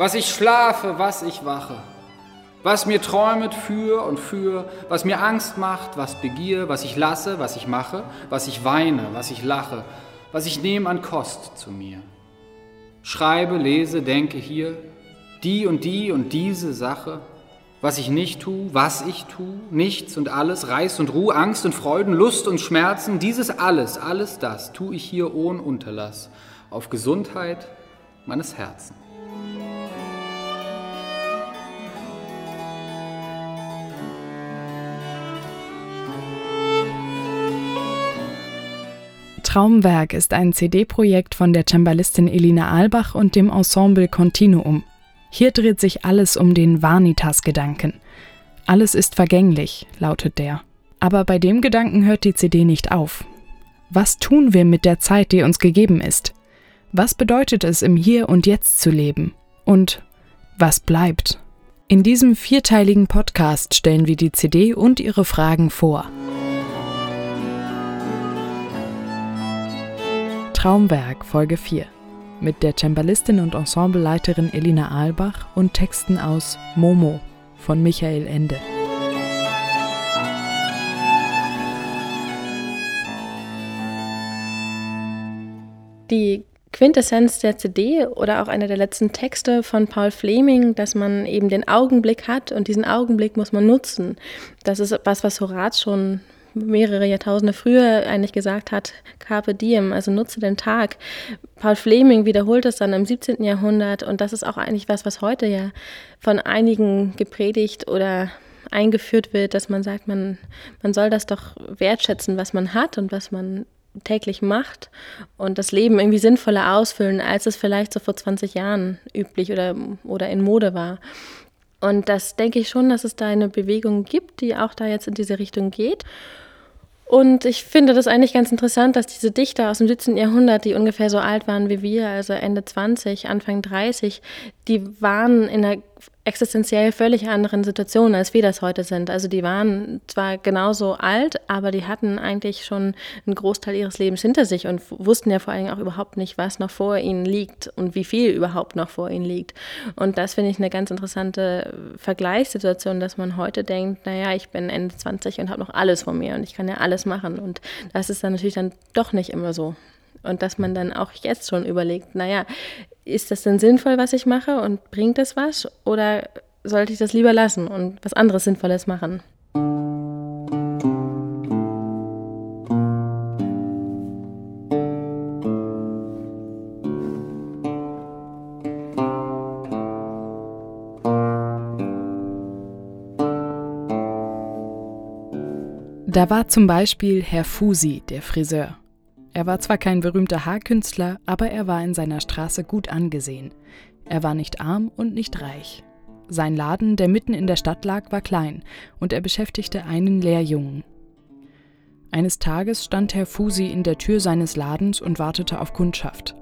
was ich schlafe, was ich wache, was mir träumet für und für, was mir Angst macht, was begier, was ich lasse, was ich mache, was ich weine, was ich lache, was ich nehme an Kost zu mir. Schreibe, lese, denke hier, die und die und diese Sache, was ich nicht tu, was ich tu, nichts und alles, Reiß und Ruhe, Angst und Freuden, Lust und Schmerzen, dieses alles, alles das tu ich hier ohne Unterlass, auf Gesundheit meines Herzens. Traumwerk ist ein CD-Projekt von der Cembalistin Elina Albach und dem Ensemble Continuum. Hier dreht sich alles um den Vanitas-Gedanken. Alles ist vergänglich, lautet der. Aber bei dem Gedanken hört die CD nicht auf. Was tun wir mit der Zeit, die uns gegeben ist? Was bedeutet es, im Hier und Jetzt zu leben? Und was bleibt? In diesem vierteiligen Podcast stellen wir die CD und ihre Fragen vor. Traumwerk Folge 4 mit der Cembalistin und Ensembleleiterin Elina Albach und Texten aus Momo von Michael Ende. Die Quintessenz der CD oder auch einer der letzten Texte von Paul Fleming, dass man eben den Augenblick hat und diesen Augenblick muss man nutzen. Das ist was, was Horaz schon mehrere Jahrtausende früher eigentlich gesagt hat, Carpe Diem, also nutze den Tag. Paul Fleming wiederholt das dann im 17. Jahrhundert und das ist auch eigentlich was, was heute ja von einigen gepredigt oder eingeführt wird, dass man sagt, man, man soll das doch wertschätzen, was man hat und was man täglich macht und das Leben irgendwie sinnvoller ausfüllen, als es vielleicht so vor 20 Jahren üblich oder, oder in Mode war. Und das denke ich schon, dass es da eine Bewegung gibt, die auch da jetzt in diese Richtung geht. Und ich finde das eigentlich ganz interessant, dass diese Dichter aus dem 17. Jahrhundert, die ungefähr so alt waren wie wir, also Ende 20, Anfang 30, die waren in einer existenziell völlig anderen Situationen, als wir das heute sind. Also die waren zwar genauso alt, aber die hatten eigentlich schon einen Großteil ihres Lebens hinter sich und wussten ja vor allem auch überhaupt nicht, was noch vor ihnen liegt und wie viel überhaupt noch vor ihnen liegt. Und das finde ich eine ganz interessante Vergleichssituation, dass man heute denkt, naja, ich bin Ende 20 und habe noch alles vor mir und ich kann ja alles machen. Und das ist dann natürlich dann doch nicht immer so. Und dass man dann auch jetzt schon überlegt, naja, ist das denn sinnvoll, was ich mache und bringt es was? Oder sollte ich das lieber lassen und was anderes Sinnvolles machen? Da war zum Beispiel Herr Fusi, der Friseur. Er war zwar kein berühmter Haarkünstler, aber er war in seiner Straße gut angesehen. Er war nicht arm und nicht reich. Sein Laden, der mitten in der Stadt lag, war klein und er beschäftigte einen Lehrjungen. Eines Tages stand Herr Fusi in der Tür seines Ladens und wartete auf Kundschaft.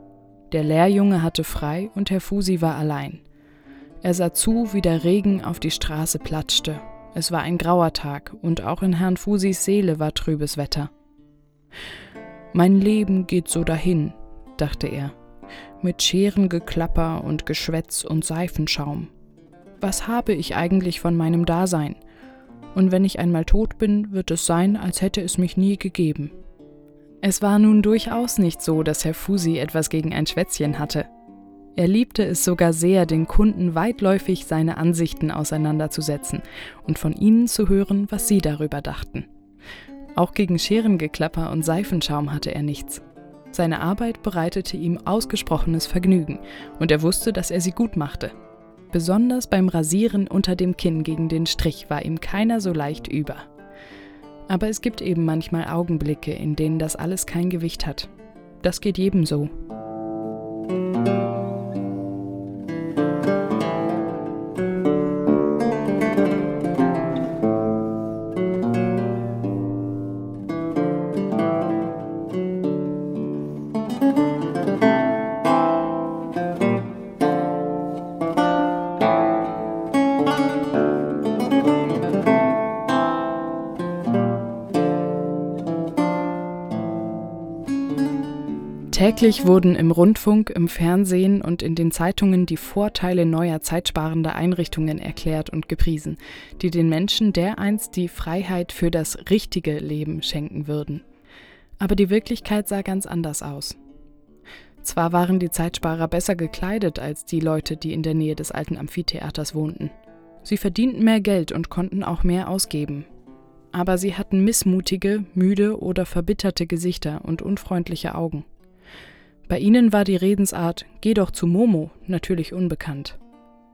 Der Lehrjunge hatte frei und Herr Fusi war allein. Er sah zu, wie der Regen auf die Straße platschte. Es war ein grauer Tag und auch in Herrn Fusis Seele war trübes Wetter. Mein Leben geht so dahin, dachte er, mit Scherengeklapper und Geschwätz und Seifenschaum. Was habe ich eigentlich von meinem Dasein? Und wenn ich einmal tot bin, wird es sein, als hätte es mich nie gegeben. Es war nun durchaus nicht so, dass Herr Fusi etwas gegen ein Schwätzchen hatte. Er liebte es sogar sehr, den Kunden weitläufig seine Ansichten auseinanderzusetzen und von ihnen zu hören, was sie darüber dachten. Auch gegen Scherengeklapper und Seifenschaum hatte er nichts. Seine Arbeit bereitete ihm ausgesprochenes Vergnügen und er wusste, dass er sie gut machte. Besonders beim Rasieren unter dem Kinn gegen den Strich war ihm keiner so leicht über. Aber es gibt eben manchmal Augenblicke, in denen das alles kein Gewicht hat. Das geht jedem so. Täglich wurden im Rundfunk, im Fernsehen und in den Zeitungen die Vorteile neuer zeitsparender Einrichtungen erklärt und gepriesen, die den Menschen dereinst die Freiheit für das richtige Leben schenken würden. Aber die Wirklichkeit sah ganz anders aus. Zwar waren die Zeitsparer besser gekleidet als die Leute, die in der Nähe des alten Amphitheaters wohnten. Sie verdienten mehr Geld und konnten auch mehr ausgeben. Aber sie hatten missmutige, müde oder verbitterte Gesichter und unfreundliche Augen. Bei ihnen war die Redensart Geh doch zu Momo natürlich unbekannt.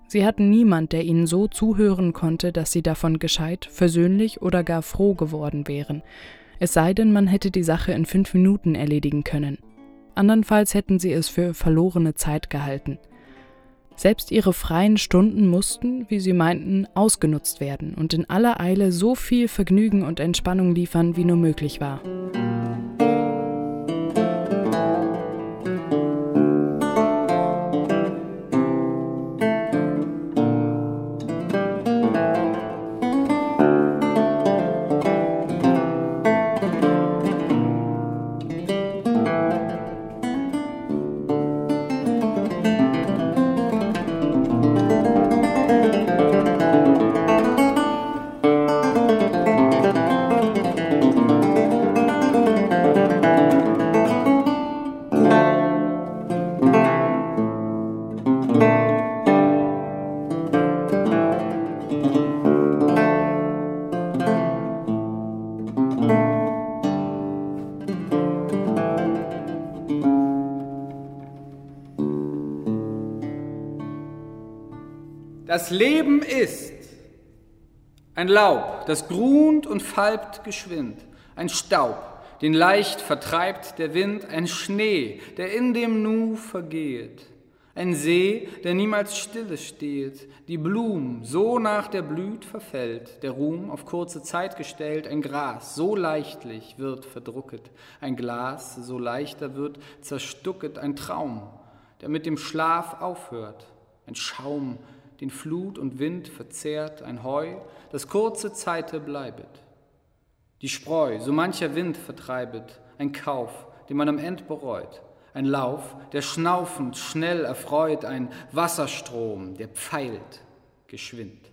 Sie hatten niemand, der ihnen so zuhören konnte, dass sie davon gescheit, versöhnlich oder gar froh geworden wären, es sei denn, man hätte die Sache in fünf Minuten erledigen können. Andernfalls hätten sie es für verlorene Zeit gehalten. Selbst ihre freien Stunden mussten, wie sie meinten, ausgenutzt werden und in aller Eile so viel Vergnügen und Entspannung liefern, wie nur möglich war. Das Leben ist ein Laub, das grunt und falbt geschwind, ein Staub, den leicht vertreibt der Wind, ein Schnee, der in dem Nu vergeht, ein See, der niemals stille steht, die Blum so nach der Blüt verfällt, der Ruhm auf kurze Zeit gestellt, ein Gras so leichtlich wird verdrucket, ein Glas so leichter wird zerstucket, ein Traum, der mit dem Schlaf aufhört, ein Schaum, den Flut und Wind verzehrt, ein Heu, das kurze Zeite bleibet. Die Spreu, so mancher Wind vertreibet, ein Kauf, den man am End bereut, ein Lauf, der schnaufend schnell erfreut, ein Wasserstrom, der pfeilt geschwind.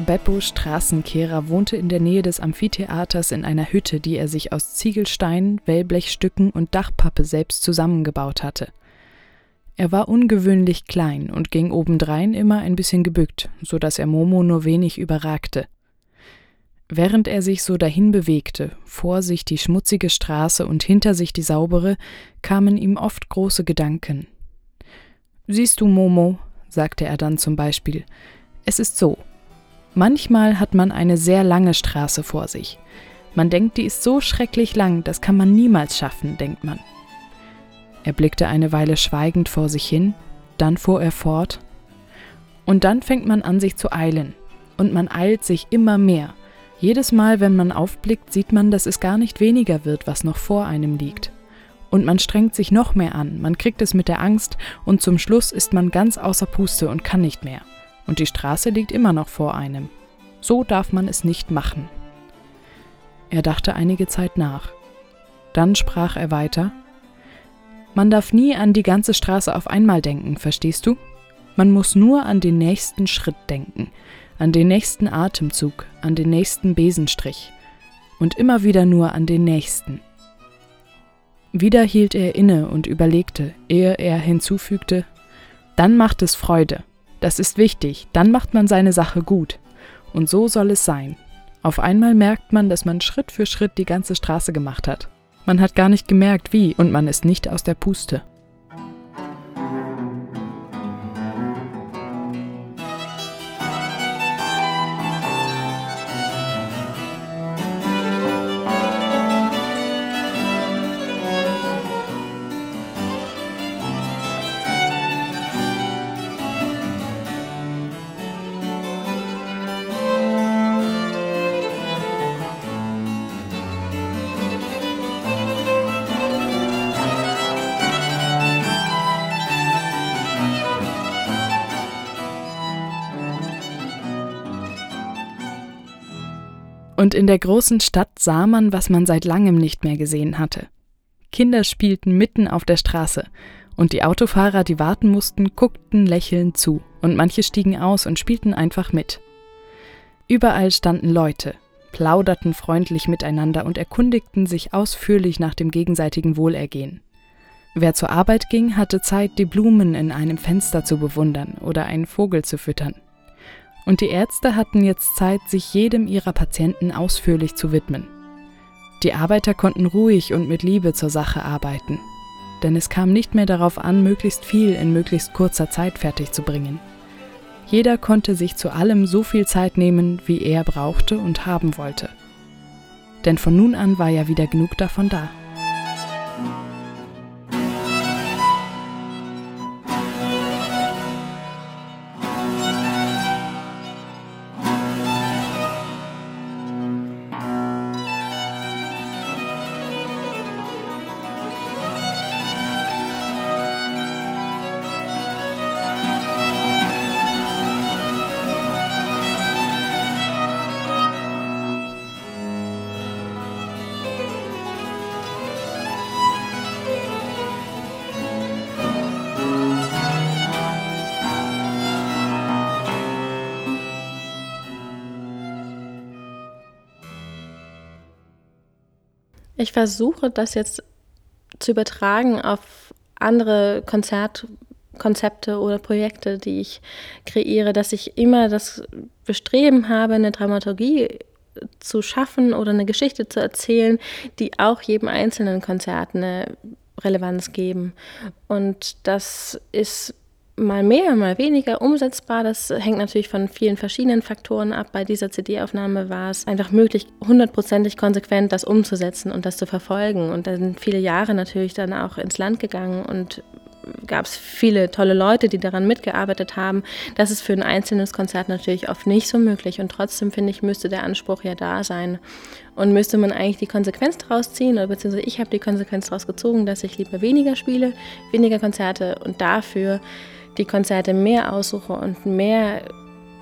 Beppo Straßenkehrer wohnte in der Nähe des Amphitheaters in einer Hütte, die er sich aus Ziegelsteinen, Wellblechstücken und Dachpappe selbst zusammengebaut hatte. Er war ungewöhnlich klein und ging obendrein immer ein bisschen gebückt, so dass er Momo nur wenig überragte. Während er sich so dahin bewegte, vor sich die schmutzige Straße und hinter sich die saubere, kamen ihm oft große Gedanken. Siehst du, Momo, sagte er dann zum Beispiel, es ist so, Manchmal hat man eine sehr lange Straße vor sich. Man denkt, die ist so schrecklich lang, das kann man niemals schaffen, denkt man. Er blickte eine Weile schweigend vor sich hin, dann fuhr er fort. Und dann fängt man an, sich zu eilen. Und man eilt sich immer mehr. Jedes Mal, wenn man aufblickt, sieht man, dass es gar nicht weniger wird, was noch vor einem liegt. Und man strengt sich noch mehr an, man kriegt es mit der Angst, und zum Schluss ist man ganz außer Puste und kann nicht mehr und die Straße liegt immer noch vor einem. So darf man es nicht machen. Er dachte einige Zeit nach. Dann sprach er weiter Man darf nie an die ganze Straße auf einmal denken, verstehst du? Man muss nur an den nächsten Schritt denken, an den nächsten Atemzug, an den nächsten Besenstrich und immer wieder nur an den nächsten. Wieder hielt er inne und überlegte, ehe er hinzufügte, dann macht es Freude. Das ist wichtig, dann macht man seine Sache gut. Und so soll es sein. Auf einmal merkt man, dass man Schritt für Schritt die ganze Straße gemacht hat. Man hat gar nicht gemerkt, wie, und man ist nicht aus der Puste. Und in der großen Stadt sah man, was man seit langem nicht mehr gesehen hatte. Kinder spielten mitten auf der Straße, und die Autofahrer, die warten mussten, guckten lächelnd zu, und manche stiegen aus und spielten einfach mit. Überall standen Leute, plauderten freundlich miteinander und erkundigten sich ausführlich nach dem gegenseitigen Wohlergehen. Wer zur Arbeit ging, hatte Zeit, die Blumen in einem Fenster zu bewundern oder einen Vogel zu füttern. Und die Ärzte hatten jetzt Zeit, sich jedem ihrer Patienten ausführlich zu widmen. Die Arbeiter konnten ruhig und mit Liebe zur Sache arbeiten, denn es kam nicht mehr darauf an, möglichst viel in möglichst kurzer Zeit fertigzubringen. Jeder konnte sich zu allem so viel Zeit nehmen, wie er brauchte und haben wollte. Denn von nun an war ja wieder genug davon da. Ich versuche das jetzt zu übertragen auf andere Konzertkonzepte oder Projekte, die ich kreiere, dass ich immer das Bestreben habe, eine Dramaturgie zu schaffen oder eine Geschichte zu erzählen, die auch jedem einzelnen Konzert eine Relevanz geben. Und das ist mal mehr, mal weniger umsetzbar. Das hängt natürlich von vielen verschiedenen Faktoren ab. Bei dieser CD-Aufnahme war es einfach möglich, hundertprozentig konsequent das umzusetzen und das zu verfolgen. Und da sind viele Jahre natürlich dann auch ins Land gegangen und gab es viele tolle Leute, die daran mitgearbeitet haben. Das ist für ein einzelnes Konzert natürlich oft nicht so möglich. Und trotzdem finde ich, müsste der Anspruch ja da sein. Und müsste man eigentlich die Konsequenz daraus ziehen, oder beziehungsweise ich habe die Konsequenz daraus gezogen, dass ich lieber weniger spiele, weniger Konzerte und dafür die Konzerte mehr aussuche und mehr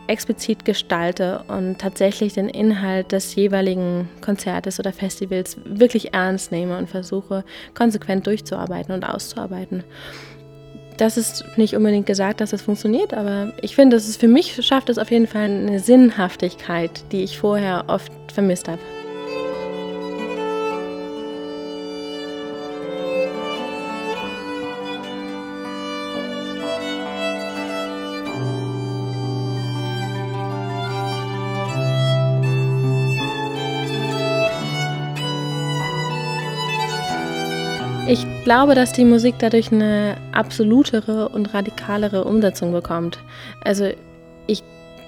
explizit gestalte und tatsächlich den Inhalt des jeweiligen Konzertes oder Festivals wirklich ernst nehme und versuche konsequent durchzuarbeiten und auszuarbeiten. Das ist nicht unbedingt gesagt, dass es funktioniert, aber ich finde, dass es für mich schafft es auf jeden Fall eine Sinnhaftigkeit, die ich vorher oft vermisst habe. Glaube, dass die Musik dadurch eine absolutere und radikalere Umsetzung bekommt. Also ich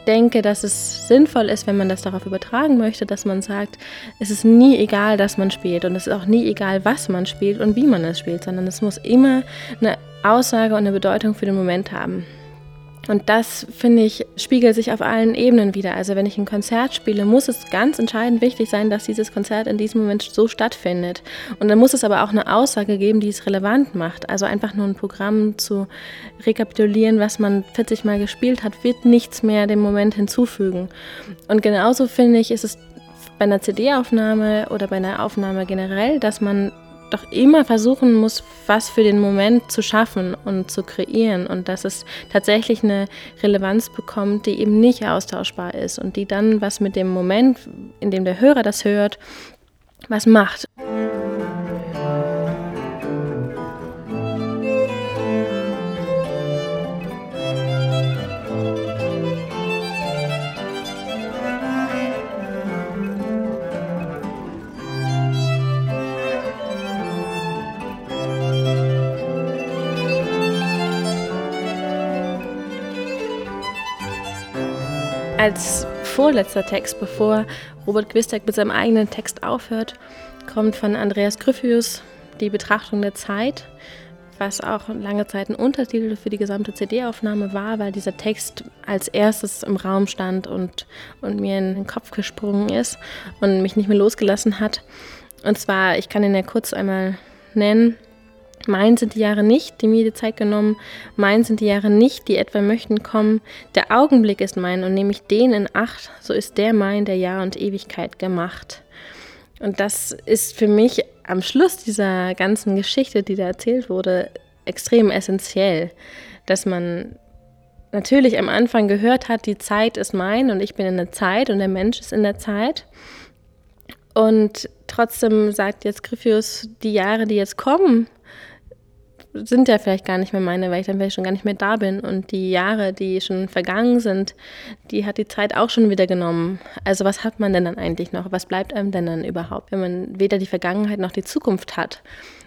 denke, dass es sinnvoll ist, wenn man das darauf übertragen möchte, dass man sagt, es ist nie egal, dass man spielt und es ist auch nie egal, was man spielt und wie man es spielt, sondern es muss immer eine Aussage und eine Bedeutung für den Moment haben. Und das, finde ich, spiegelt sich auf allen Ebenen wieder. Also wenn ich ein Konzert spiele, muss es ganz entscheidend wichtig sein, dass dieses Konzert in diesem Moment so stattfindet. Und dann muss es aber auch eine Aussage geben, die es relevant macht. Also einfach nur ein Programm zu rekapitulieren, was man 40 Mal gespielt hat, wird nichts mehr dem Moment hinzufügen. Und genauso finde ich, ist es bei einer CD-Aufnahme oder bei einer Aufnahme generell, dass man doch immer versuchen muss, was für den Moment zu schaffen und zu kreieren und dass es tatsächlich eine Relevanz bekommt, die eben nicht austauschbar ist und die dann was mit dem Moment, in dem der Hörer das hört, was macht. Als vorletzter Text, bevor Robert Quistek mit seinem eigenen Text aufhört, kommt von Andreas Gryphius die Betrachtung der Zeit, was auch lange Zeit ein Untertitel für die gesamte CD-Aufnahme war, weil dieser Text als erstes im Raum stand und, und mir in den Kopf gesprungen ist und mich nicht mehr losgelassen hat. Und zwar, ich kann ihn ja kurz einmal nennen. Mein sind die Jahre nicht, die mir die Zeit genommen. Mein sind die Jahre nicht, die etwa möchten kommen. Der Augenblick ist mein und nehme ich den in Acht, so ist der mein, der Jahr und Ewigkeit gemacht. Und das ist für mich am Schluss dieser ganzen Geschichte, die da erzählt wurde, extrem essentiell, dass man natürlich am Anfang gehört hat, die Zeit ist mein und ich bin in der Zeit und der Mensch ist in der Zeit. Und trotzdem sagt jetzt Griffius, die Jahre, die jetzt kommen, sind ja vielleicht gar nicht mehr meine, weil ich dann vielleicht schon gar nicht mehr da bin. Und die Jahre, die schon vergangen sind, die hat die Zeit auch schon wieder genommen. Also was hat man denn dann eigentlich noch? Was bleibt einem denn dann überhaupt, wenn man weder die Vergangenheit noch die Zukunft hat?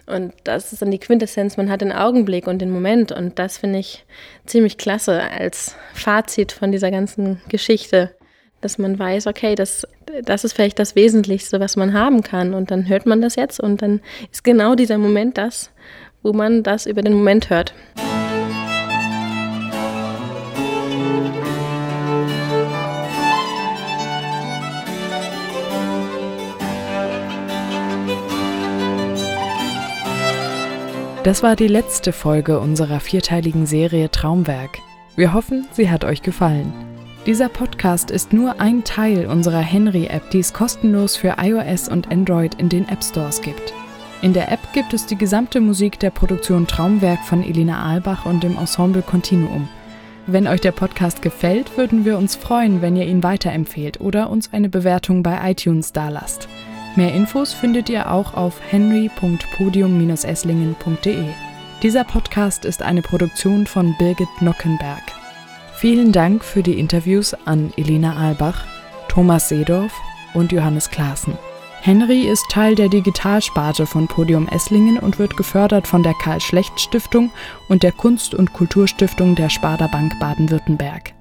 Und das ist dann die Quintessenz, man hat den Augenblick und den Moment. Und das finde ich ziemlich klasse als Fazit von dieser ganzen Geschichte dass man weiß, okay, das, das ist vielleicht das Wesentlichste, was man haben kann. Und dann hört man das jetzt und dann ist genau dieser Moment das, wo man das über den Moment hört. Das war die letzte Folge unserer vierteiligen Serie Traumwerk. Wir hoffen, sie hat euch gefallen. Dieser Podcast ist nur ein Teil unserer Henry-App, die es kostenlos für iOS und Android in den App Stores gibt. In der App gibt es die gesamte Musik der Produktion Traumwerk von Elina Albach und dem Ensemble Continuum. Wenn euch der Podcast gefällt, würden wir uns freuen, wenn ihr ihn weiterempfehlt oder uns eine Bewertung bei iTunes dalasst. Mehr Infos findet ihr auch auf henry.podium-esslingen.de. Dieser Podcast ist eine Produktion von Birgit Nockenberg. Vielen Dank für die Interviews an Elina Albach, Thomas Seedorf und Johannes Klaassen. Henry ist Teil der Digitalsparte von Podium Esslingen und wird gefördert von der Karl-Schlecht-Stiftung und der Kunst- und Kulturstiftung der Sparda Bank Baden-Württemberg.